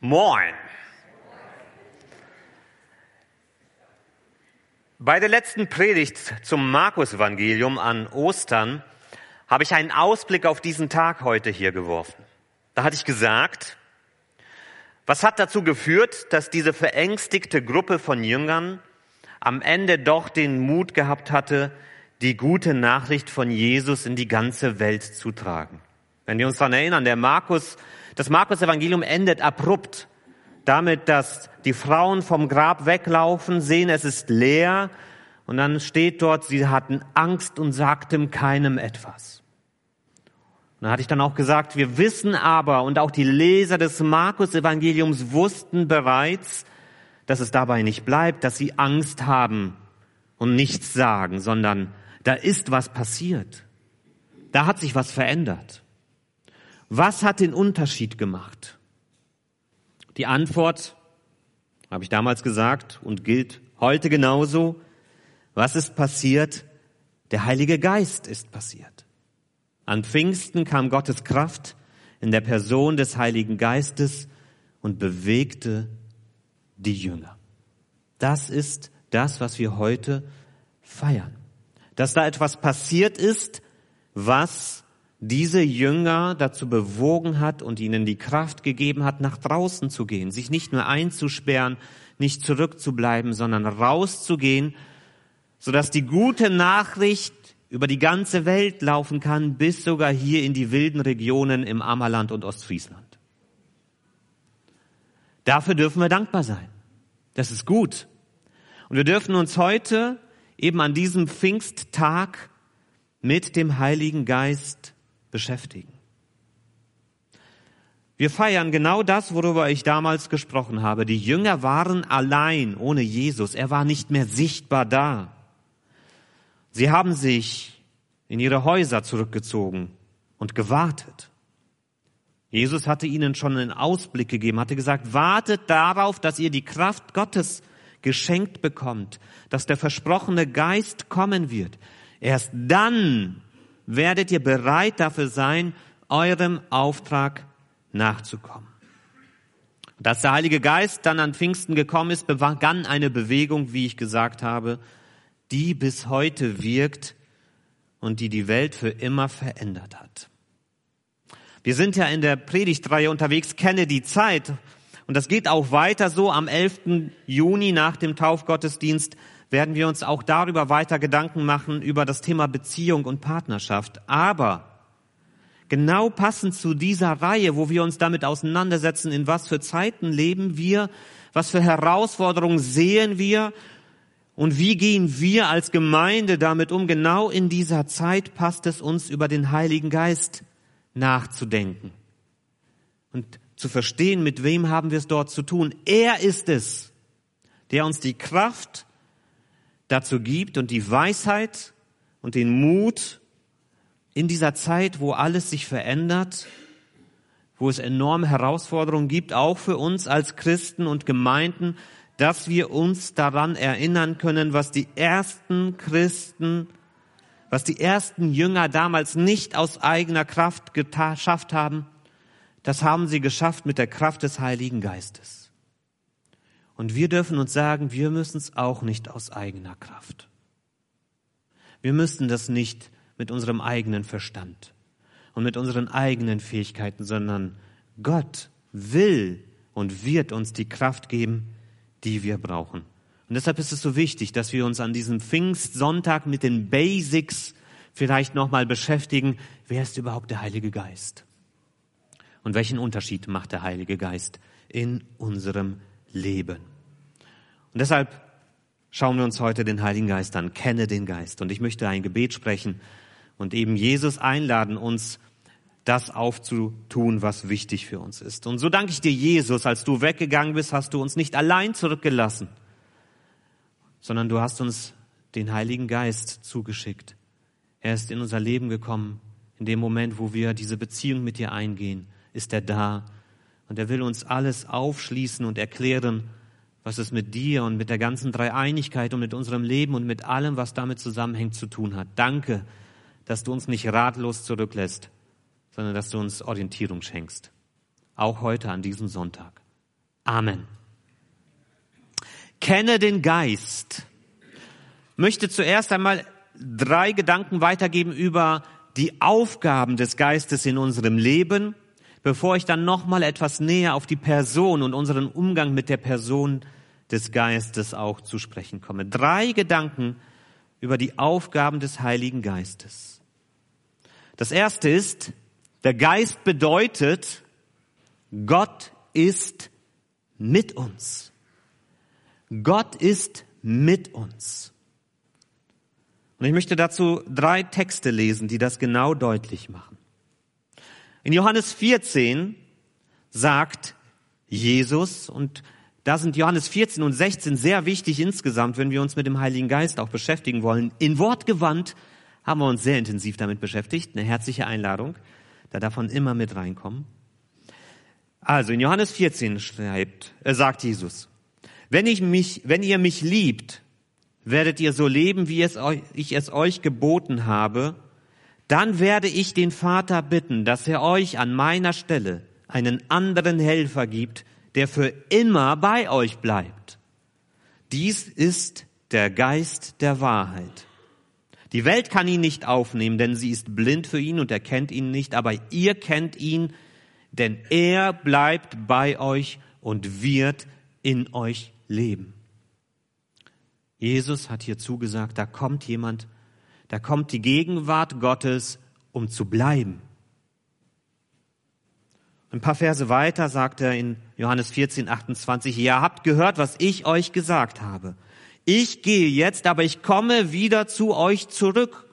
Moin. Bei der letzten Predigt zum Markus-Evangelium an Ostern habe ich einen Ausblick auf diesen Tag heute hier geworfen. Da hatte ich gesagt, was hat dazu geführt, dass diese verängstigte Gruppe von Jüngern am Ende doch den Mut gehabt hatte, die gute Nachricht von Jesus in die ganze Welt zu tragen? Wenn wir uns daran erinnern, der Markus das Markus-Evangelium endet abrupt damit, dass die Frauen vom Grab weglaufen, sehen, es ist leer und dann steht dort, sie hatten Angst und sagten keinem etwas. Und da hatte ich dann auch gesagt, wir wissen aber und auch die Leser des Markus-Evangeliums wussten bereits, dass es dabei nicht bleibt, dass sie Angst haben und nichts sagen, sondern da ist was passiert. Da hat sich was verändert. Was hat den Unterschied gemacht? Die Antwort habe ich damals gesagt und gilt heute genauso. Was ist passiert? Der Heilige Geist ist passiert. An Pfingsten kam Gottes Kraft in der Person des Heiligen Geistes und bewegte die Jünger. Das ist das, was wir heute feiern. Dass da etwas passiert ist, was diese Jünger dazu bewogen hat und ihnen die Kraft gegeben hat, nach draußen zu gehen, sich nicht nur einzusperren, nicht zurückzubleiben, sondern rauszugehen, sodass die gute Nachricht über die ganze Welt laufen kann, bis sogar hier in die wilden Regionen im Ammerland und Ostfriesland. Dafür dürfen wir dankbar sein. Das ist gut. Und wir dürfen uns heute eben an diesem Pfingsttag mit dem Heiligen Geist beschäftigen. Wir feiern genau das, worüber ich damals gesprochen habe. Die Jünger waren allein ohne Jesus. Er war nicht mehr sichtbar da. Sie haben sich in ihre Häuser zurückgezogen und gewartet. Jesus hatte ihnen schon einen Ausblick gegeben, hatte gesagt, wartet darauf, dass ihr die Kraft Gottes geschenkt bekommt, dass der versprochene Geist kommen wird. Erst dann werdet ihr bereit dafür sein, eurem Auftrag nachzukommen. Dass der Heilige Geist dann an Pfingsten gekommen ist, begann eine Bewegung, wie ich gesagt habe, die bis heute wirkt und die die Welt für immer verändert hat. Wir sind ja in der Predigtreihe unterwegs, kenne die Zeit. Und das geht auch weiter so. Am 11. Juni nach dem Taufgottesdienst werden wir uns auch darüber weiter Gedanken machen, über das Thema Beziehung und Partnerschaft. Aber genau passend zu dieser Reihe, wo wir uns damit auseinandersetzen, in was für Zeiten leben wir, was für Herausforderungen sehen wir und wie gehen wir als Gemeinde damit um, genau in dieser Zeit passt es uns, über den Heiligen Geist nachzudenken und zu verstehen, mit wem haben wir es dort zu tun. Er ist es, der uns die Kraft dazu gibt und die Weisheit und den Mut in dieser Zeit, wo alles sich verändert, wo es enorme Herausforderungen gibt, auch für uns als Christen und Gemeinden, dass wir uns daran erinnern können, was die ersten Christen, was die ersten Jünger damals nicht aus eigener Kraft geschafft haben, das haben sie geschafft mit der Kraft des Heiligen Geistes. Und wir dürfen uns sagen, wir müssen es auch nicht aus eigener Kraft. Wir müssen das nicht mit unserem eigenen Verstand und mit unseren eigenen Fähigkeiten, sondern Gott will und wird uns die Kraft geben, die wir brauchen. Und deshalb ist es so wichtig, dass wir uns an diesem Pfingstsonntag mit den Basics vielleicht nochmal beschäftigen. Wer ist überhaupt der Heilige Geist? Und welchen Unterschied macht der Heilige Geist in unserem Leben. Und deshalb schauen wir uns heute den Heiligen Geist an. Kenne den Geist. Und ich möchte ein Gebet sprechen und eben Jesus einladen, uns das aufzutun, was wichtig für uns ist. Und so danke ich dir, Jesus, als du weggegangen bist, hast du uns nicht allein zurückgelassen, sondern du hast uns den Heiligen Geist zugeschickt. Er ist in unser Leben gekommen. In dem Moment, wo wir diese Beziehung mit dir eingehen, ist er da und er will uns alles aufschließen und erklären, was es mit dir und mit der ganzen Dreieinigkeit und mit unserem Leben und mit allem, was damit zusammenhängt, zu tun hat. Danke, dass du uns nicht ratlos zurücklässt, sondern dass du uns Orientierung schenkst. Auch heute an diesem Sonntag. Amen. Kenne den Geist. Möchte zuerst einmal drei Gedanken weitergeben über die Aufgaben des Geistes in unserem Leben, bevor ich dann nochmal etwas näher auf die Person und unseren Umgang mit der Person des Geistes auch zu sprechen komme. Drei Gedanken über die Aufgaben des Heiligen Geistes. Das erste ist, der Geist bedeutet, Gott ist mit uns. Gott ist mit uns. Und ich möchte dazu drei Texte lesen, die das genau deutlich machen. In Johannes 14 sagt Jesus, und da sind Johannes 14 und 16 sehr wichtig insgesamt, wenn wir uns mit dem Heiligen Geist auch beschäftigen wollen. In Wortgewandt haben wir uns sehr intensiv damit beschäftigt. Eine herzliche Einladung. Da davon immer mit reinkommen. Also in Johannes 14 schreibt, äh, sagt Jesus, wenn ich mich, wenn ihr mich liebt, werdet ihr so leben, wie es euch, ich es euch geboten habe, dann werde ich den Vater bitten, dass er euch an meiner Stelle einen anderen Helfer gibt, der für immer bei euch bleibt. Dies ist der Geist der Wahrheit. Die Welt kann ihn nicht aufnehmen, denn sie ist blind für ihn und erkennt ihn nicht, aber ihr kennt ihn, denn er bleibt bei euch und wird in euch leben. Jesus hat hier zugesagt, da kommt jemand, da kommt die Gegenwart Gottes, um zu bleiben. Ein paar Verse weiter sagt er in Johannes 14, 28, ihr habt gehört, was ich euch gesagt habe. Ich gehe jetzt, aber ich komme wieder zu euch zurück.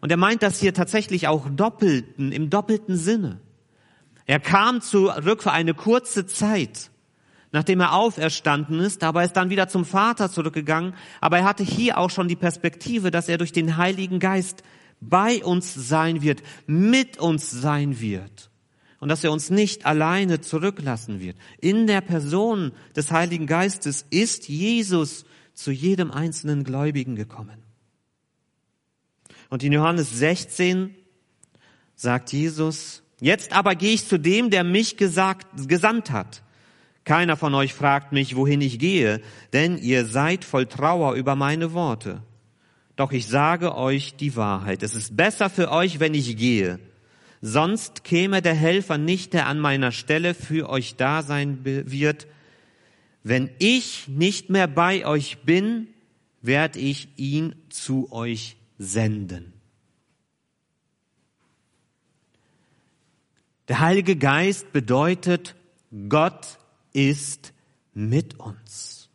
Und er meint das hier tatsächlich auch doppelten, im doppelten Sinne. Er kam zurück für eine kurze Zeit nachdem er auferstanden ist, aber er ist dann wieder zum Vater zurückgegangen. Aber er hatte hier auch schon die Perspektive, dass er durch den Heiligen Geist bei uns sein wird, mit uns sein wird. Und dass er uns nicht alleine zurücklassen wird. In der Person des Heiligen Geistes ist Jesus zu jedem einzelnen Gläubigen gekommen. Und in Johannes 16 sagt Jesus, jetzt aber gehe ich zu dem, der mich gesagt, gesandt hat. Keiner von euch fragt mich, wohin ich gehe, denn ihr seid voll Trauer über meine Worte. Doch ich sage euch die Wahrheit. Es ist besser für euch, wenn ich gehe. Sonst käme der Helfer nicht, der an meiner Stelle für euch da sein wird. Wenn ich nicht mehr bei euch bin, werde ich ihn zu euch senden. Der Heilige Geist bedeutet, Gott ist mit uns.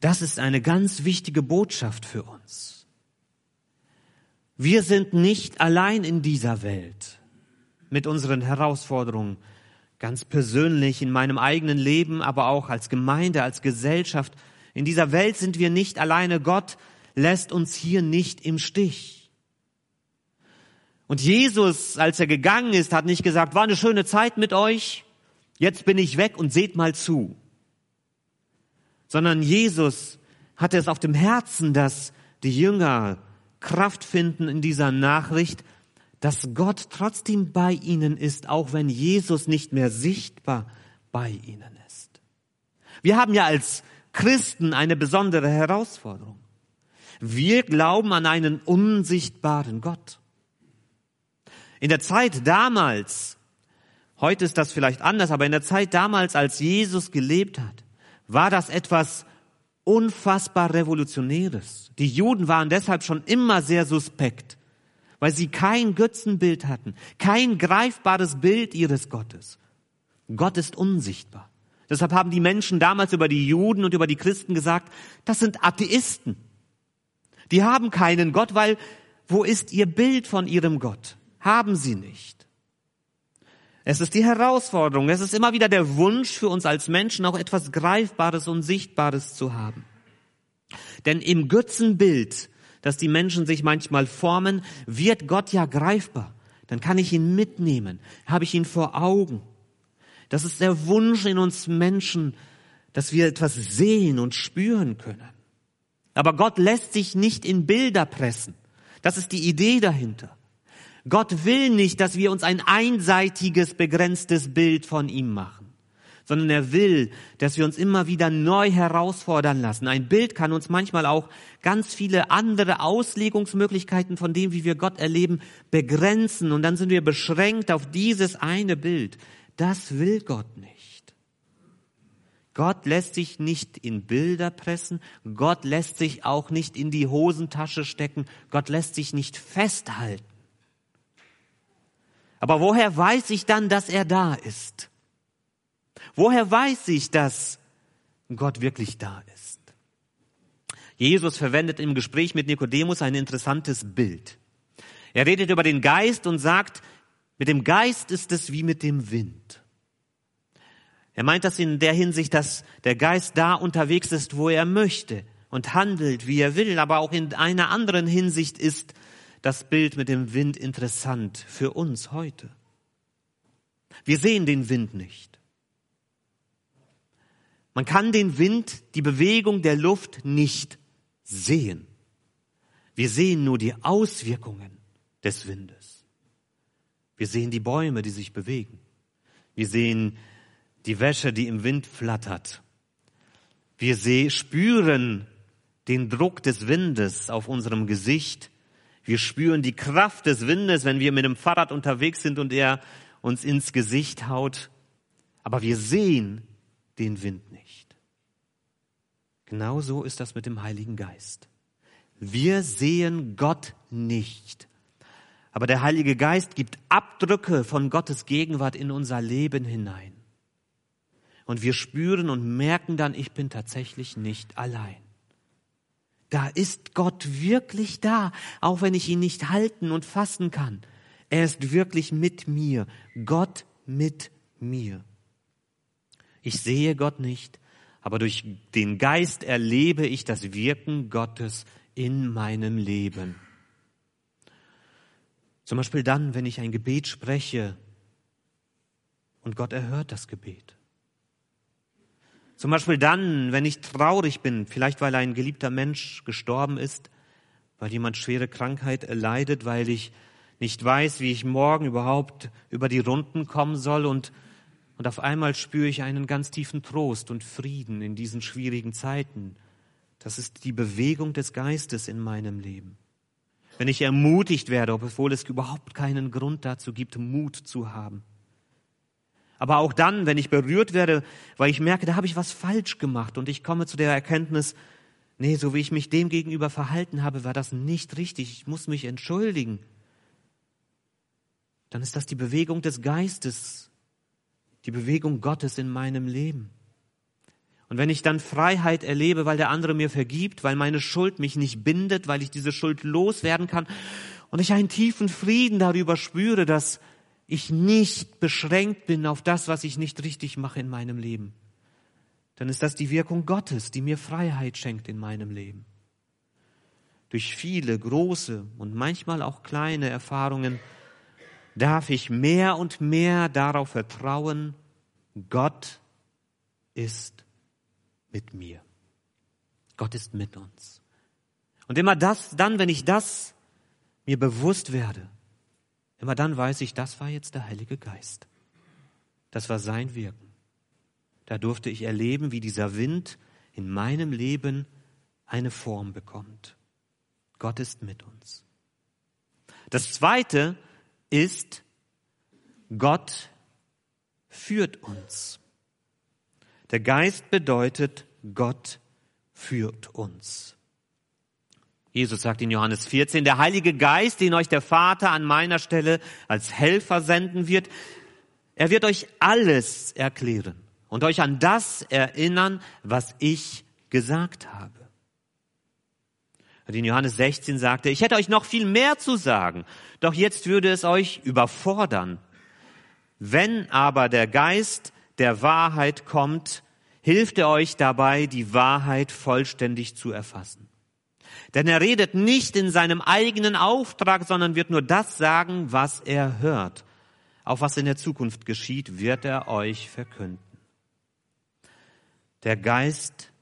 Das ist eine ganz wichtige Botschaft für uns. Wir sind nicht allein in dieser Welt mit unseren Herausforderungen, ganz persönlich in meinem eigenen Leben, aber auch als Gemeinde, als Gesellschaft. In dieser Welt sind wir nicht alleine. Gott lässt uns hier nicht im Stich. Und Jesus, als er gegangen ist, hat nicht gesagt, war eine schöne Zeit mit euch, Jetzt bin ich weg und seht mal zu. Sondern Jesus hatte es auf dem Herzen, dass die Jünger Kraft finden in dieser Nachricht, dass Gott trotzdem bei ihnen ist, auch wenn Jesus nicht mehr sichtbar bei ihnen ist. Wir haben ja als Christen eine besondere Herausforderung. Wir glauben an einen unsichtbaren Gott. In der Zeit damals Heute ist das vielleicht anders, aber in der Zeit damals, als Jesus gelebt hat, war das etwas unfassbar Revolutionäres. Die Juden waren deshalb schon immer sehr suspekt, weil sie kein Götzenbild hatten, kein greifbares Bild ihres Gottes. Gott ist unsichtbar. Deshalb haben die Menschen damals über die Juden und über die Christen gesagt, das sind Atheisten. Die haben keinen Gott, weil wo ist ihr Bild von ihrem Gott? Haben sie nicht. Es ist die Herausforderung. Es ist immer wieder der Wunsch für uns als Menschen, auch etwas Greifbares und Sichtbares zu haben. Denn im Götzenbild, das die Menschen sich manchmal formen, wird Gott ja greifbar. Dann kann ich ihn mitnehmen, habe ich ihn vor Augen. Das ist der Wunsch in uns Menschen, dass wir etwas sehen und spüren können. Aber Gott lässt sich nicht in Bilder pressen. Das ist die Idee dahinter. Gott will nicht, dass wir uns ein einseitiges, begrenztes Bild von ihm machen sondern er will, dass wir uns immer wieder neu herausfordern lassen. Ein Bild kann uns manchmal auch ganz viele andere Auslegungsmöglichkeiten von dem, wie wir Gott erleben, begrenzen und dann sind wir beschränkt auf dieses eine Bild. Das will Gott nicht. Gott lässt sich nicht in Bilder pressen, Gott lässt sich auch nicht in die Hosentasche stecken, Gott lässt sich nicht festhalten. Aber woher weiß ich dann, dass er da ist? Woher weiß ich, dass Gott wirklich da ist? Jesus verwendet im Gespräch mit Nikodemus ein interessantes Bild. Er redet über den Geist und sagt, mit dem Geist ist es wie mit dem Wind. Er meint das in der Hinsicht, dass der Geist da unterwegs ist, wo er möchte und handelt, wie er will, aber auch in einer anderen Hinsicht ist das Bild mit dem Wind interessant für uns heute. Wir sehen den Wind nicht. Man kann den Wind, die Bewegung der Luft nicht sehen. Wir sehen nur die Auswirkungen des Windes. Wir sehen die Bäume, die sich bewegen. Wir sehen die Wäsche, die im Wind flattert. Wir spüren den Druck des Windes auf unserem Gesicht. Wir spüren die Kraft des Windes, wenn wir mit dem Fahrrad unterwegs sind und er uns ins Gesicht haut. Aber wir sehen den Wind nicht. Genauso ist das mit dem Heiligen Geist. Wir sehen Gott nicht. Aber der Heilige Geist gibt Abdrücke von Gottes Gegenwart in unser Leben hinein. Und wir spüren und merken dann, ich bin tatsächlich nicht allein. Da ist Gott wirklich da, auch wenn ich ihn nicht halten und fassen kann. Er ist wirklich mit mir. Gott mit mir. Ich sehe Gott nicht, aber durch den Geist erlebe ich das Wirken Gottes in meinem Leben. Zum Beispiel dann, wenn ich ein Gebet spreche und Gott erhört das Gebet. Zum Beispiel dann, wenn ich traurig bin, vielleicht weil ein geliebter Mensch gestorben ist, weil jemand schwere Krankheit erleidet, weil ich nicht weiß, wie ich morgen überhaupt über die Runden kommen soll und und auf einmal spüre ich einen ganz tiefen Trost und Frieden in diesen schwierigen Zeiten. Das ist die Bewegung des Geistes in meinem Leben. Wenn ich ermutigt werde, obwohl es überhaupt keinen Grund dazu gibt, Mut zu haben. Aber auch dann, wenn ich berührt werde, weil ich merke, da habe ich was falsch gemacht und ich komme zu der Erkenntnis, nee, so wie ich mich dem gegenüber verhalten habe, war das nicht richtig, ich muss mich entschuldigen. Dann ist das die Bewegung des Geistes, die Bewegung Gottes in meinem Leben. Und wenn ich dann Freiheit erlebe, weil der andere mir vergibt, weil meine Schuld mich nicht bindet, weil ich diese Schuld loswerden kann und ich einen tiefen Frieden darüber spüre, dass ich nicht beschränkt bin auf das, was ich nicht richtig mache in meinem Leben, dann ist das die Wirkung Gottes, die mir Freiheit schenkt in meinem Leben. Durch viele große und manchmal auch kleine Erfahrungen darf ich mehr und mehr darauf vertrauen, Gott ist mit mir. Gott ist mit uns. Und immer das, dann, wenn ich das mir bewusst werde, immer dann weiß ich, das war jetzt der Heilige Geist. Das war sein Wirken. Da durfte ich erleben, wie dieser Wind in meinem Leben eine Form bekommt. Gott ist mit uns. Das zweite, ist, Gott führt uns. Der Geist bedeutet, Gott führt uns. Jesus sagt in Johannes 14, der Heilige Geist, den euch der Vater an meiner Stelle als Helfer senden wird, er wird euch alles erklären und euch an das erinnern, was ich gesagt habe. Und in Johannes 16 sagte, ich hätte euch noch viel mehr zu sagen, doch jetzt würde es euch überfordern. Wenn aber der Geist der Wahrheit kommt, hilft er euch dabei, die Wahrheit vollständig zu erfassen. Denn er redet nicht in seinem eigenen Auftrag, sondern wird nur das sagen, was er hört. Auf was in der Zukunft geschieht, wird er euch verkünden. Der Geist,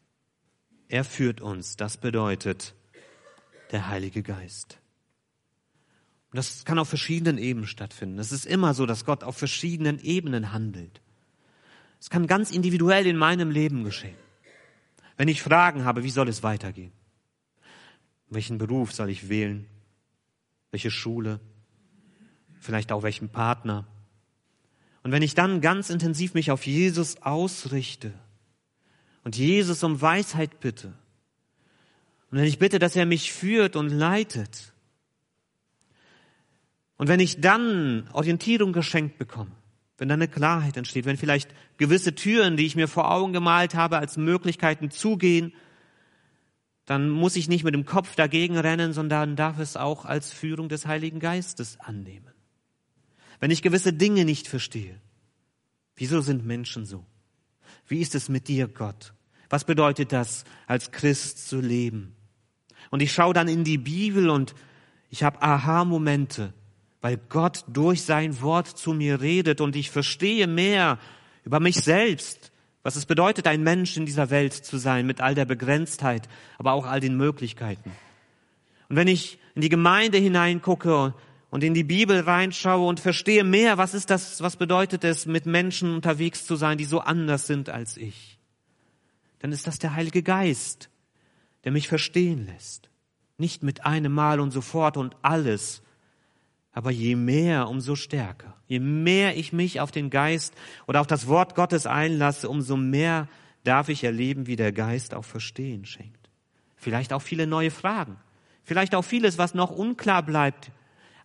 er führt uns. Das bedeutet, der Heilige Geist. Und das kann auf verschiedenen Ebenen stattfinden. Es ist immer so, dass Gott auf verschiedenen Ebenen handelt. Es kann ganz individuell in meinem Leben geschehen. Wenn ich Fragen habe, wie soll es weitergehen? Welchen Beruf soll ich wählen? Welche Schule? Vielleicht auch welchen Partner? Und wenn ich dann ganz intensiv mich auf Jesus ausrichte und Jesus um Weisheit bitte, und wenn ich bitte, dass er mich führt und leitet, und wenn ich dann Orientierung geschenkt bekomme, wenn dann eine Klarheit entsteht, wenn vielleicht gewisse Türen, die ich mir vor Augen gemalt habe, als Möglichkeiten zugehen, dann muss ich nicht mit dem Kopf dagegen rennen, sondern darf es auch als Führung des Heiligen Geistes annehmen. Wenn ich gewisse Dinge nicht verstehe, wieso sind Menschen so? Wie ist es mit dir, Gott? Was bedeutet das, als Christ zu leben? Und ich schaue dann in die Bibel und ich habe Aha-Momente weil Gott durch sein Wort zu mir redet und ich verstehe mehr über mich selbst, was es bedeutet, ein Mensch in dieser Welt zu sein, mit all der Begrenztheit, aber auch all den Möglichkeiten. Und wenn ich in die Gemeinde hineingucke und in die Bibel reinschaue und verstehe mehr, was ist das, was bedeutet es, mit Menschen unterwegs zu sein, die so anders sind als ich, dann ist das der Heilige Geist, der mich verstehen lässt. Nicht mit einem Mal und sofort und alles, aber je mehr, umso stärker. Je mehr ich mich auf den Geist oder auf das Wort Gottes einlasse, umso mehr darf ich erleben, wie der Geist auch Verstehen schenkt. Vielleicht auch viele neue Fragen. Vielleicht auch vieles, was noch unklar bleibt.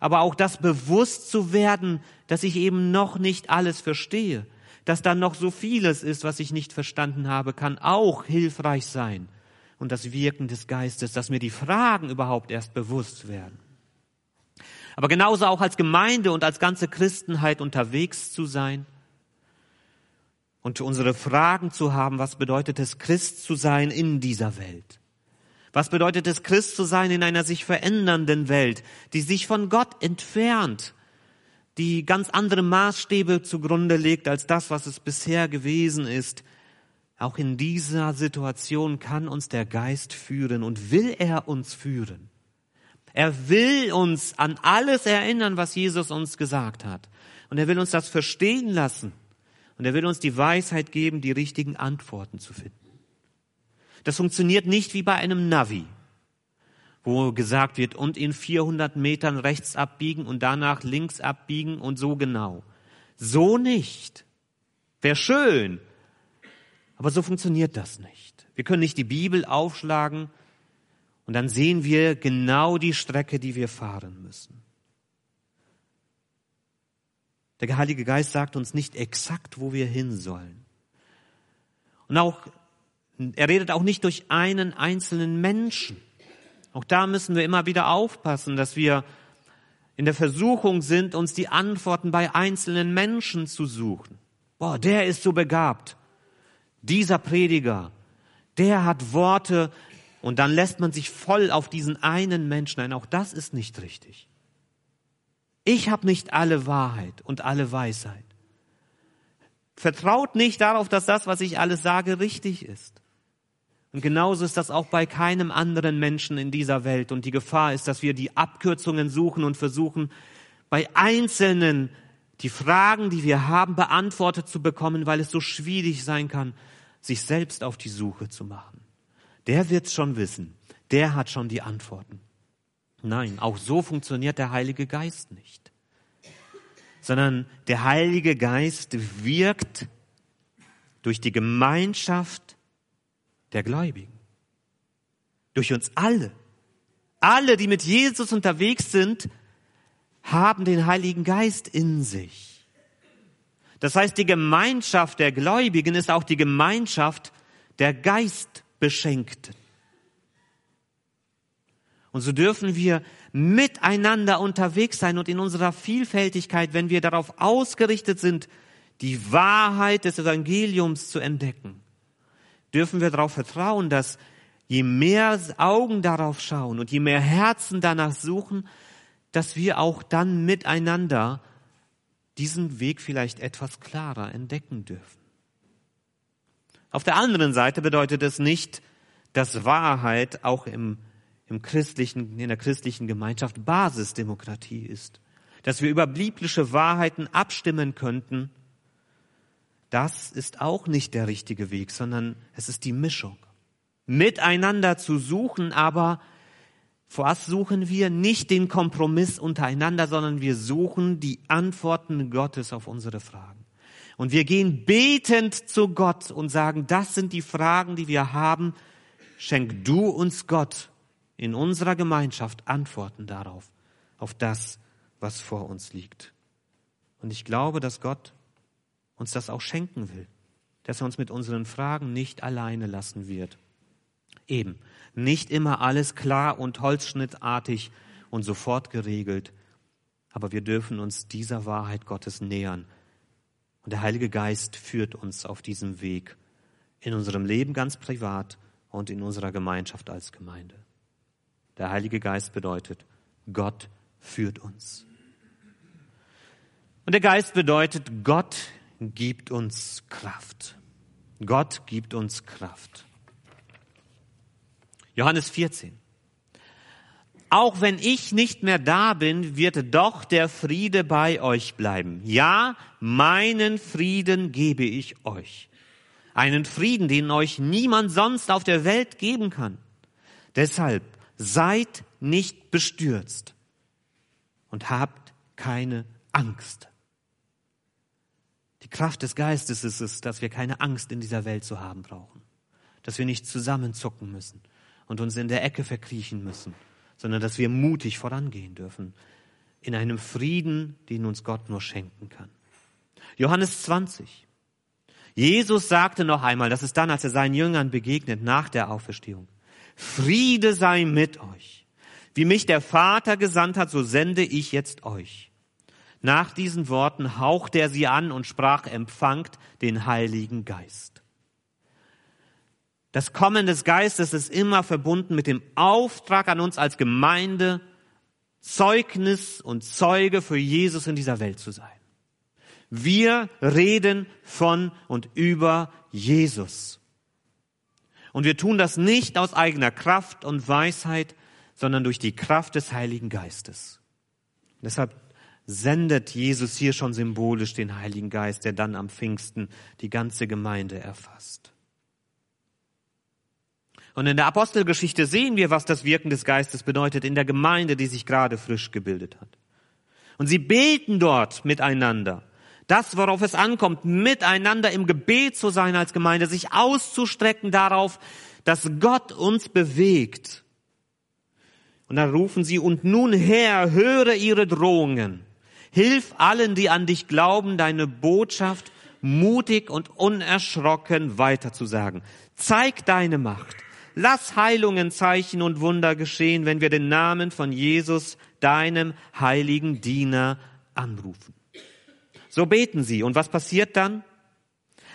Aber auch das bewusst zu werden, dass ich eben noch nicht alles verstehe. Dass da noch so vieles ist, was ich nicht verstanden habe, kann auch hilfreich sein. Und das Wirken des Geistes, dass mir die Fragen überhaupt erst bewusst werden. Aber genauso auch als Gemeinde und als ganze Christenheit unterwegs zu sein und unsere Fragen zu haben, was bedeutet es, Christ zu sein in dieser Welt? Was bedeutet es, Christ zu sein in einer sich verändernden Welt, die sich von Gott entfernt, die ganz andere Maßstäbe zugrunde legt als das, was es bisher gewesen ist? Auch in dieser Situation kann uns der Geist führen und will er uns führen. Er will uns an alles erinnern, was Jesus uns gesagt hat. Und er will uns das verstehen lassen. Und er will uns die Weisheit geben, die richtigen Antworten zu finden. Das funktioniert nicht wie bei einem Navi, wo gesagt wird, und in 400 Metern rechts abbiegen und danach links abbiegen und so genau. So nicht. Wäre schön. Aber so funktioniert das nicht. Wir können nicht die Bibel aufschlagen und dann sehen wir genau die Strecke, die wir fahren müssen. Der Heilige Geist sagt uns nicht exakt, wo wir hin sollen. Und auch, er redet auch nicht durch einen einzelnen Menschen. Auch da müssen wir immer wieder aufpassen, dass wir in der Versuchung sind, uns die Antworten bei einzelnen Menschen zu suchen. Boah, der ist so begabt. Dieser Prediger, der hat Worte, und dann lässt man sich voll auf diesen einen Menschen ein. Auch das ist nicht richtig. Ich habe nicht alle Wahrheit und alle Weisheit. Vertraut nicht darauf, dass das, was ich alles sage, richtig ist. Und genauso ist das auch bei keinem anderen Menschen in dieser Welt. Und die Gefahr ist, dass wir die Abkürzungen suchen und versuchen, bei Einzelnen die Fragen, die wir haben, beantwortet zu bekommen, weil es so schwierig sein kann, sich selbst auf die Suche zu machen der wird's schon wissen. Der hat schon die Antworten. Nein, auch so funktioniert der Heilige Geist nicht. Sondern der Heilige Geist wirkt durch die Gemeinschaft der Gläubigen. Durch uns alle. Alle, die mit Jesus unterwegs sind, haben den Heiligen Geist in sich. Das heißt, die Gemeinschaft der Gläubigen ist auch die Gemeinschaft der Geist Beschenkten. Und so dürfen wir miteinander unterwegs sein und in unserer Vielfältigkeit, wenn wir darauf ausgerichtet sind, die Wahrheit des Evangeliums zu entdecken, dürfen wir darauf vertrauen, dass je mehr Augen darauf schauen und je mehr Herzen danach suchen, dass wir auch dann miteinander diesen Weg vielleicht etwas klarer entdecken dürfen. Auf der anderen Seite bedeutet es nicht, dass Wahrheit auch im im christlichen, in der christlichen Gemeinschaft Basisdemokratie ist. Dass wir über biblische Wahrheiten abstimmen könnten, das ist auch nicht der richtige Weg, sondern es ist die Mischung. Miteinander zu suchen, aber was suchen wir? Nicht den Kompromiss untereinander, sondern wir suchen die Antworten Gottes auf unsere Fragen. Und wir gehen betend zu Gott und sagen, das sind die Fragen, die wir haben. Schenk du uns Gott in unserer Gemeinschaft Antworten darauf, auf das, was vor uns liegt. Und ich glaube, dass Gott uns das auch schenken will, dass er uns mit unseren Fragen nicht alleine lassen wird. Eben, nicht immer alles klar und holzschnittartig und sofort geregelt, aber wir dürfen uns dieser Wahrheit Gottes nähern. Und der Heilige Geist führt uns auf diesem Weg, in unserem Leben ganz privat und in unserer Gemeinschaft als Gemeinde. Der Heilige Geist bedeutet, Gott führt uns. Und der Geist bedeutet, Gott gibt uns Kraft. Gott gibt uns Kraft. Johannes 14. Auch wenn ich nicht mehr da bin, wird doch der Friede bei euch bleiben. Ja, meinen Frieden gebe ich euch. Einen Frieden, den euch niemand sonst auf der Welt geben kann. Deshalb seid nicht bestürzt und habt keine Angst. Die Kraft des Geistes ist es, dass wir keine Angst in dieser Welt zu haben brauchen, dass wir nicht zusammenzucken müssen und uns in der Ecke verkriechen müssen, sondern dass wir mutig vorangehen dürfen in einem Frieden, den uns Gott nur schenken kann. Johannes 20. Jesus sagte noch einmal, das ist dann, als er seinen Jüngern begegnet nach der Auferstehung. Friede sei mit euch. Wie mich der Vater gesandt hat, so sende ich jetzt euch. Nach diesen Worten hauchte er sie an und sprach, empfangt den Heiligen Geist. Das Kommen des Geistes ist immer verbunden mit dem Auftrag an uns als Gemeinde, Zeugnis und Zeuge für Jesus in dieser Welt zu sein. Wir reden von und über Jesus. Und wir tun das nicht aus eigener Kraft und Weisheit, sondern durch die Kraft des Heiligen Geistes. Deshalb sendet Jesus hier schon symbolisch den Heiligen Geist, der dann am Pfingsten die ganze Gemeinde erfasst. Und in der Apostelgeschichte sehen wir, was das Wirken des Geistes bedeutet in der Gemeinde, die sich gerade frisch gebildet hat. Und sie beten dort miteinander. Das, worauf es ankommt, miteinander im Gebet zu sein als Gemeinde, sich auszustrecken darauf, dass Gott uns bewegt. Und dann rufen sie, und nun Herr, höre ihre Drohungen. Hilf allen, die an dich glauben, deine Botschaft mutig und unerschrocken weiterzusagen. Zeig deine Macht. Lass Heilungen, Zeichen und Wunder geschehen, wenn wir den Namen von Jesus, deinem heiligen Diener, anrufen. So beten sie. Und was passiert dann?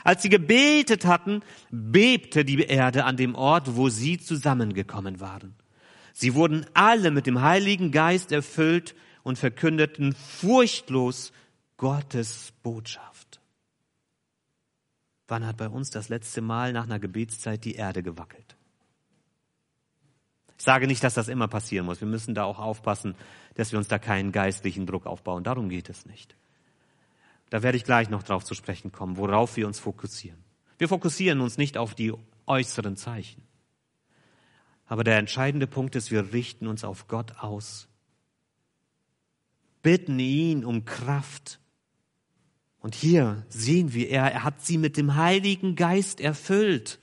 Als sie gebetet hatten, bebte die Erde an dem Ort, wo sie zusammengekommen waren. Sie wurden alle mit dem Heiligen Geist erfüllt und verkündeten furchtlos Gottes Botschaft. Wann hat bei uns das letzte Mal nach einer Gebetszeit die Erde gewackelt? Ich sage nicht, dass das immer passieren muss. Wir müssen da auch aufpassen, dass wir uns da keinen geistlichen Druck aufbauen. Darum geht es nicht. Da werde ich gleich noch drauf zu sprechen kommen, worauf wir uns fokussieren. Wir fokussieren uns nicht auf die äußeren Zeichen. Aber der entscheidende Punkt ist, wir richten uns auf Gott aus bitten ihn um Kraft. Und hier sehen wir, er, er hat sie mit dem Heiligen Geist erfüllt.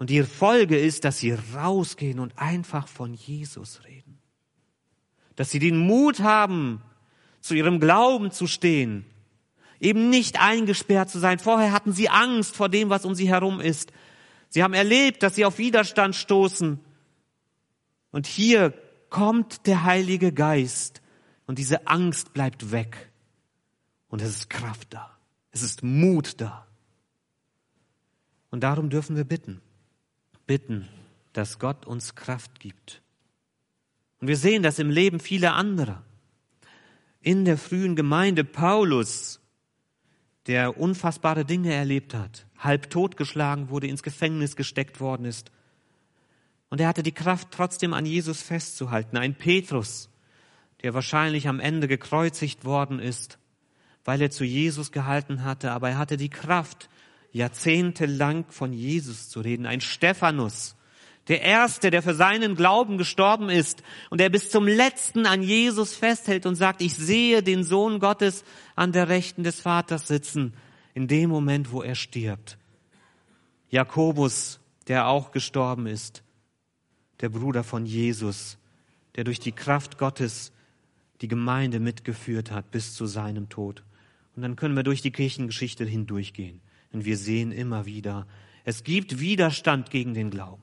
Und die Folge ist, dass sie rausgehen und einfach von Jesus reden. Dass sie den Mut haben, zu ihrem Glauben zu stehen. Eben nicht eingesperrt zu sein. Vorher hatten sie Angst vor dem, was um sie herum ist. Sie haben erlebt, dass sie auf Widerstand stoßen. Und hier kommt der Heilige Geist und diese Angst bleibt weg. Und es ist Kraft da. Es ist Mut da. Und darum dürfen wir bitten. Bitten, dass Gott uns Kraft gibt. Und wir sehen das im Leben vieler anderer. In der frühen Gemeinde Paulus, der unfassbare Dinge erlebt hat, halb totgeschlagen wurde, ins Gefängnis gesteckt worden ist. Und er hatte die Kraft, trotzdem an Jesus festzuhalten. Ein Petrus, der wahrscheinlich am Ende gekreuzigt worden ist, weil er zu Jesus gehalten hatte, aber er hatte die Kraft, jahrzehntelang von Jesus zu reden. Ein Stephanus, der Erste, der für seinen Glauben gestorben ist und der bis zum Letzten an Jesus festhält und sagt, ich sehe den Sohn Gottes an der Rechten des Vaters sitzen, in dem Moment, wo er stirbt. Jakobus, der auch gestorben ist, der Bruder von Jesus, der durch die Kraft Gottes die Gemeinde mitgeführt hat bis zu seinem Tod. Und dann können wir durch die Kirchengeschichte hindurchgehen. Und wir sehen immer wieder, es gibt Widerstand gegen den Glauben.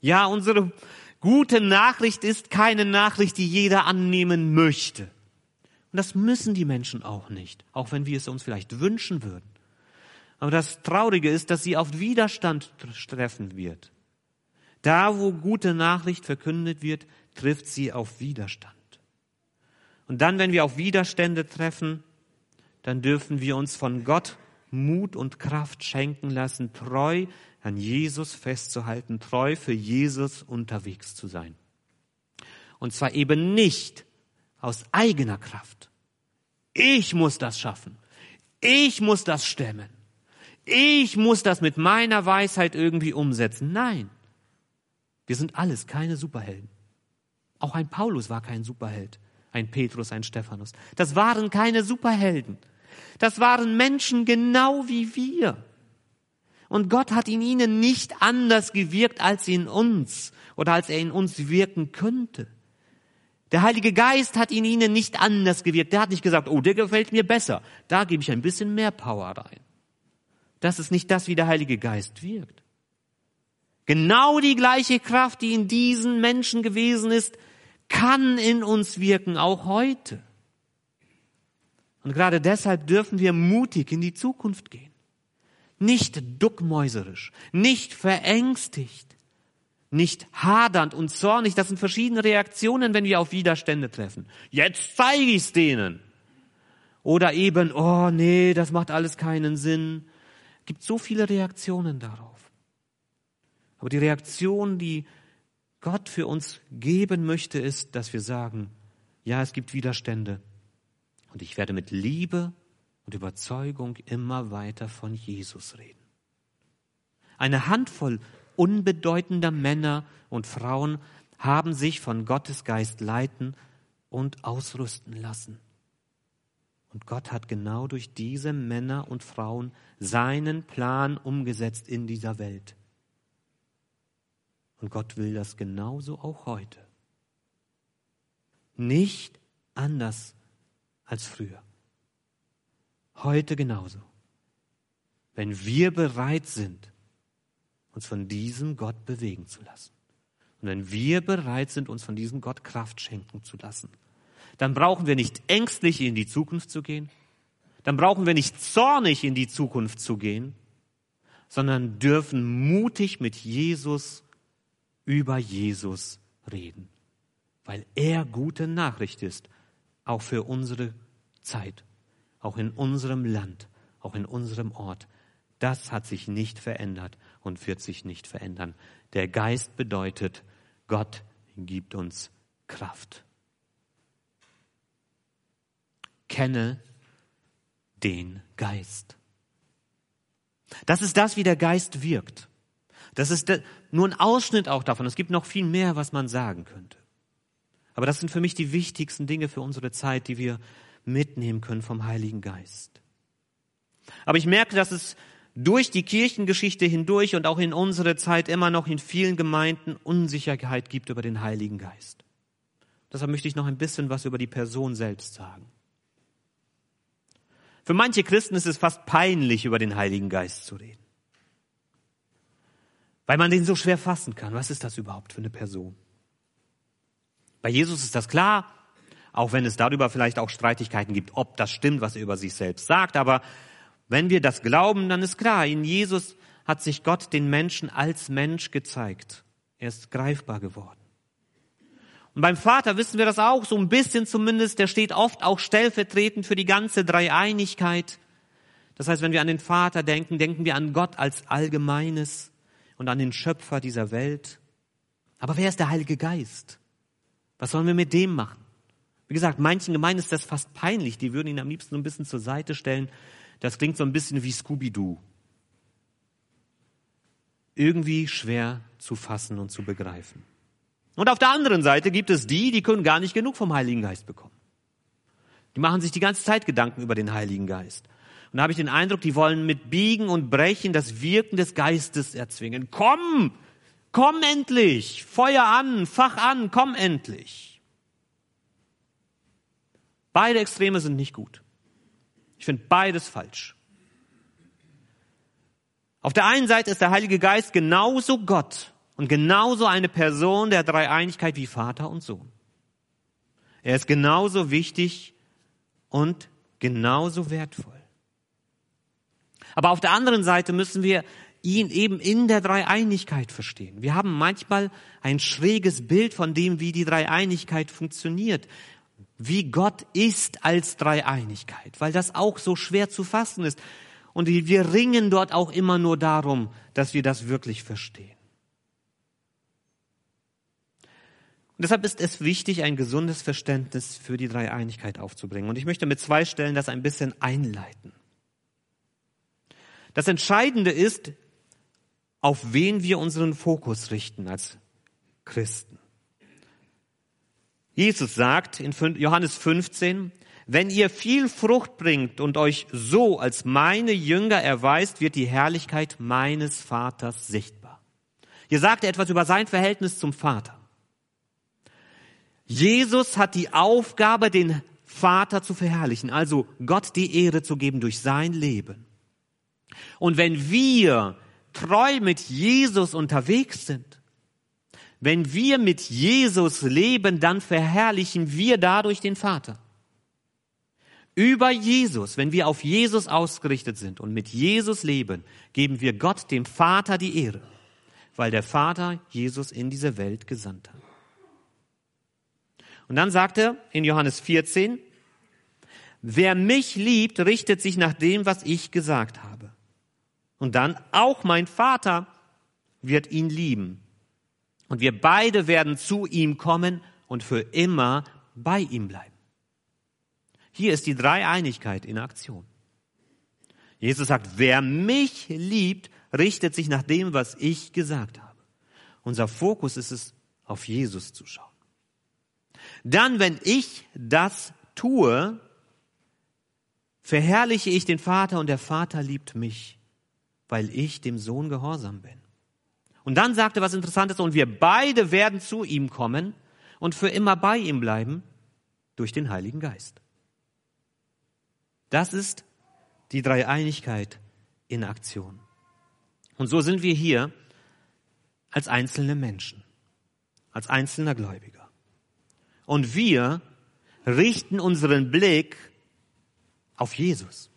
Ja, unsere gute Nachricht ist keine Nachricht, die jeder annehmen möchte. Und das müssen die Menschen auch nicht, auch wenn wir es uns vielleicht wünschen würden. Aber das Traurige ist, dass sie auf Widerstand treffen wird. Da, wo gute Nachricht verkündet wird, trifft sie auf Widerstand. Und dann, wenn wir auf Widerstände treffen, dann dürfen wir uns von Gott Mut und Kraft schenken lassen, treu an Jesus festzuhalten, treu für Jesus unterwegs zu sein. Und zwar eben nicht aus eigener Kraft. Ich muss das schaffen. Ich muss das stemmen. Ich muss das mit meiner Weisheit irgendwie umsetzen. Nein. Wir sind alles keine Superhelden. Auch ein Paulus war kein Superheld. Ein Petrus, ein Stephanus. Das waren keine Superhelden. Das waren Menschen genau wie wir. Und Gott hat in ihnen nicht anders gewirkt als in uns oder als er in uns wirken könnte. Der Heilige Geist hat in ihnen nicht anders gewirkt. Der hat nicht gesagt, oh, der gefällt mir besser. Da gebe ich ein bisschen mehr Power rein. Das ist nicht das, wie der Heilige Geist wirkt. Genau die gleiche Kraft, die in diesen Menschen gewesen ist, kann in uns wirken, auch heute. Und gerade deshalb dürfen wir mutig in die Zukunft gehen. Nicht duckmäuserisch, nicht verängstigt, nicht hadernd und zornig. Das sind verschiedene Reaktionen, wenn wir auf Widerstände treffen. Jetzt zeige ich's denen. Oder eben, oh nee, das macht alles keinen Sinn. Es gibt so viele Reaktionen darauf. Aber die Reaktion, die Gott für uns geben möchte, ist, dass wir sagen, ja, es gibt Widerstände, und ich werde mit Liebe und Überzeugung immer weiter von Jesus reden. Eine Handvoll unbedeutender Männer und Frauen haben sich von Gottes Geist leiten und ausrüsten lassen. Und Gott hat genau durch diese Männer und Frauen seinen Plan umgesetzt in dieser Welt. Und Gott will das genauso auch heute. Nicht anders als früher. Heute genauso. Wenn wir bereit sind, uns von diesem Gott bewegen zu lassen. Und wenn wir bereit sind, uns von diesem Gott Kraft schenken zu lassen, dann brauchen wir nicht ängstlich in die Zukunft zu gehen, dann brauchen wir nicht zornig in die Zukunft zu gehen, sondern dürfen mutig mit Jesus über Jesus reden, weil er gute Nachricht ist auch für unsere Zeit, auch in unserem Land, auch in unserem Ort. Das hat sich nicht verändert und wird sich nicht verändern. Der Geist bedeutet, Gott gibt uns Kraft. Kenne den Geist. Das ist das, wie der Geist wirkt. Das ist nur ein Ausschnitt auch davon. Es gibt noch viel mehr, was man sagen könnte. Aber das sind für mich die wichtigsten Dinge für unsere Zeit, die wir mitnehmen können vom Heiligen Geist. Aber ich merke, dass es durch die Kirchengeschichte hindurch und auch in unsere Zeit immer noch in vielen Gemeinden Unsicherheit gibt über den Heiligen Geist. Deshalb möchte ich noch ein bisschen was über die Person selbst sagen. Für manche Christen ist es fast peinlich, über den Heiligen Geist zu reden. Weil man den so schwer fassen kann. Was ist das überhaupt für eine Person? Bei Jesus ist das klar, auch wenn es darüber vielleicht auch Streitigkeiten gibt, ob das stimmt, was er über sich selbst sagt. Aber wenn wir das glauben, dann ist klar, in Jesus hat sich Gott den Menschen als Mensch gezeigt. Er ist greifbar geworden. Und beim Vater wissen wir das auch, so ein bisschen zumindest, der steht oft auch stellvertretend für die ganze Dreieinigkeit. Das heißt, wenn wir an den Vater denken, denken wir an Gott als Allgemeines und an den Schöpfer dieser Welt. Aber wer ist der Heilige Geist? Was sollen wir mit dem machen? Wie gesagt, manchen Gemeinden ist das fast peinlich. Die würden ihn am liebsten ein bisschen zur Seite stellen. Das klingt so ein bisschen wie Scooby-Doo. Irgendwie schwer zu fassen und zu begreifen. Und auf der anderen Seite gibt es die, die können gar nicht genug vom Heiligen Geist bekommen. Die machen sich die ganze Zeit Gedanken über den Heiligen Geist. Und da habe ich den Eindruck, die wollen mit Biegen und Brechen das Wirken des Geistes erzwingen. Komm, komm endlich, Feuer an, Fach an, komm endlich. Beide Extreme sind nicht gut. Ich finde beides falsch. Auf der einen Seite ist der Heilige Geist genauso Gott und genauso eine Person der Dreieinigkeit wie Vater und Sohn. Er ist genauso wichtig und genauso wertvoll. Aber auf der anderen Seite müssen wir ihn eben in der Dreieinigkeit verstehen. Wir haben manchmal ein schräges Bild von dem, wie die Dreieinigkeit funktioniert, wie Gott ist als Dreieinigkeit, weil das auch so schwer zu fassen ist. Und wir ringen dort auch immer nur darum, dass wir das wirklich verstehen. Und deshalb ist es wichtig, ein gesundes Verständnis für die Dreieinigkeit aufzubringen. Und ich möchte mit zwei Stellen das ein bisschen einleiten. Das Entscheidende ist, auf wen wir unseren Fokus richten als Christen. Jesus sagt in Johannes 15, wenn ihr viel Frucht bringt und euch so als meine Jünger erweist, wird die Herrlichkeit meines Vaters sichtbar. Hier sagt er etwas über sein Verhältnis zum Vater. Jesus hat die Aufgabe, den Vater zu verherrlichen, also Gott die Ehre zu geben durch sein Leben. Und wenn wir treu mit Jesus unterwegs sind, wenn wir mit Jesus leben, dann verherrlichen wir dadurch den Vater. Über Jesus, wenn wir auf Jesus ausgerichtet sind und mit Jesus leben, geben wir Gott, dem Vater, die Ehre, weil der Vater Jesus in diese Welt gesandt hat. Und dann sagt er in Johannes 14, wer mich liebt, richtet sich nach dem, was ich gesagt habe. Und dann auch mein Vater wird ihn lieben. Und wir beide werden zu ihm kommen und für immer bei ihm bleiben. Hier ist die Dreieinigkeit in Aktion. Jesus sagt, wer mich liebt, richtet sich nach dem, was ich gesagt habe. Unser Fokus ist es, auf Jesus zu schauen. Dann, wenn ich das tue, verherrliche ich den Vater und der Vater liebt mich weil ich dem Sohn gehorsam bin. Und dann sagt er was Interessantes, und wir beide werden zu ihm kommen und für immer bei ihm bleiben durch den Heiligen Geist. Das ist die Dreieinigkeit in Aktion. Und so sind wir hier als einzelne Menschen, als einzelner Gläubiger. Und wir richten unseren Blick auf Jesus.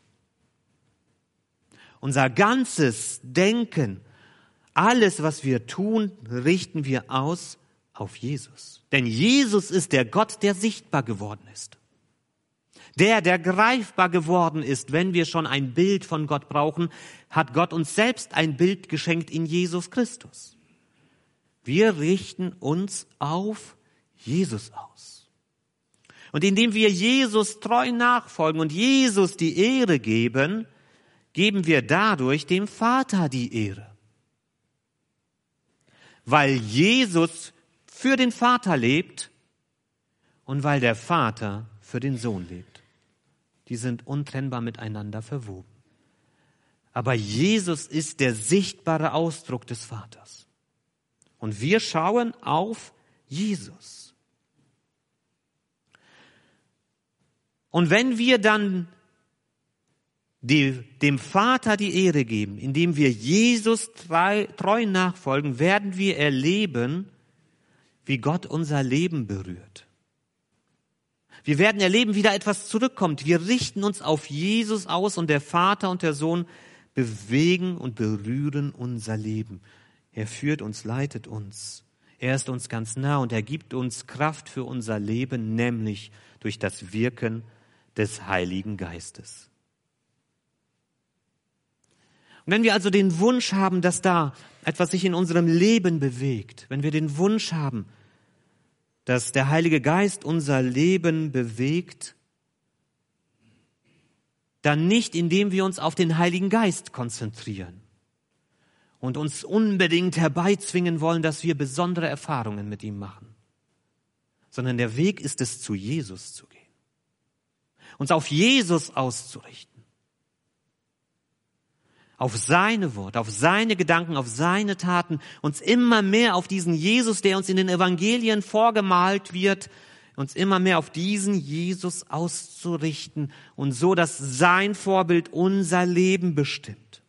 Unser ganzes Denken, alles, was wir tun, richten wir aus auf Jesus. Denn Jesus ist der Gott, der sichtbar geworden ist. Der, der greifbar geworden ist, wenn wir schon ein Bild von Gott brauchen, hat Gott uns selbst ein Bild geschenkt in Jesus Christus. Wir richten uns auf Jesus aus. Und indem wir Jesus treu nachfolgen und Jesus die Ehre geben, geben wir dadurch dem Vater die Ehre. Weil Jesus für den Vater lebt und weil der Vater für den Sohn lebt. Die sind untrennbar miteinander verwoben. Aber Jesus ist der sichtbare Ausdruck des Vaters. Und wir schauen auf Jesus. Und wenn wir dann die, dem Vater die Ehre geben, indem wir Jesus treu, treu nachfolgen, werden wir erleben, wie Gott unser Leben berührt. Wir werden erleben, wie da etwas zurückkommt. Wir richten uns auf Jesus aus und der Vater und der Sohn bewegen und berühren unser Leben. Er führt uns, leitet uns. Er ist uns ganz nah und er gibt uns Kraft für unser Leben, nämlich durch das Wirken des Heiligen Geistes. Und wenn wir also den Wunsch haben, dass da etwas sich in unserem Leben bewegt, wenn wir den Wunsch haben, dass der Heilige Geist unser Leben bewegt, dann nicht, indem wir uns auf den Heiligen Geist konzentrieren und uns unbedingt herbeizwingen wollen, dass wir besondere Erfahrungen mit ihm machen, sondern der Weg ist es, zu Jesus zu gehen, uns auf Jesus auszurichten auf seine Worte, auf seine Gedanken, auf seine Taten, uns immer mehr auf diesen Jesus, der uns in den Evangelien vorgemalt wird, uns immer mehr auf diesen Jesus auszurichten und so, dass sein Vorbild unser Leben bestimmt.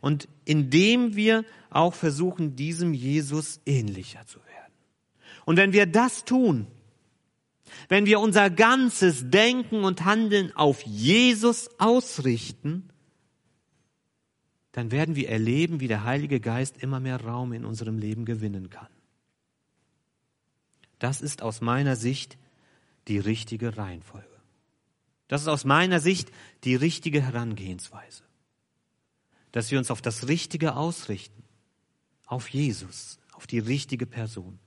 Und indem wir auch versuchen, diesem Jesus ähnlicher zu werden. Und wenn wir das tun, wenn wir unser ganzes Denken und Handeln auf Jesus ausrichten, dann werden wir erleben, wie der Heilige Geist immer mehr Raum in unserem Leben gewinnen kann. Das ist aus meiner Sicht die richtige Reihenfolge. Das ist aus meiner Sicht die richtige Herangehensweise. Dass wir uns auf das Richtige ausrichten, auf Jesus, auf die richtige Person.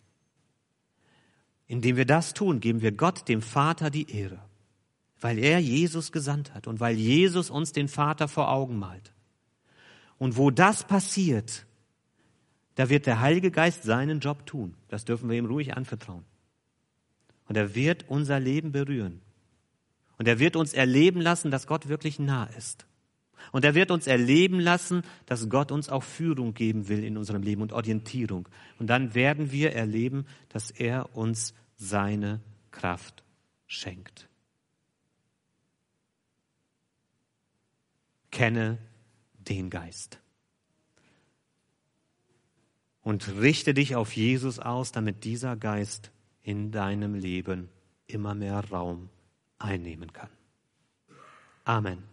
Indem wir das tun, geben wir Gott, dem Vater, die Ehre, weil er Jesus gesandt hat und weil Jesus uns den Vater vor Augen malt. Und wo das passiert, da wird der Heilige Geist seinen Job tun. Das dürfen wir ihm ruhig anvertrauen. Und er wird unser Leben berühren. Und er wird uns erleben lassen, dass Gott wirklich nah ist. Und er wird uns erleben lassen, dass Gott uns auch Führung geben will in unserem Leben und Orientierung. Und dann werden wir erleben, dass er uns seine Kraft schenkt. Kenne den Geist. Und richte dich auf Jesus aus, damit dieser Geist in deinem Leben immer mehr Raum einnehmen kann. Amen.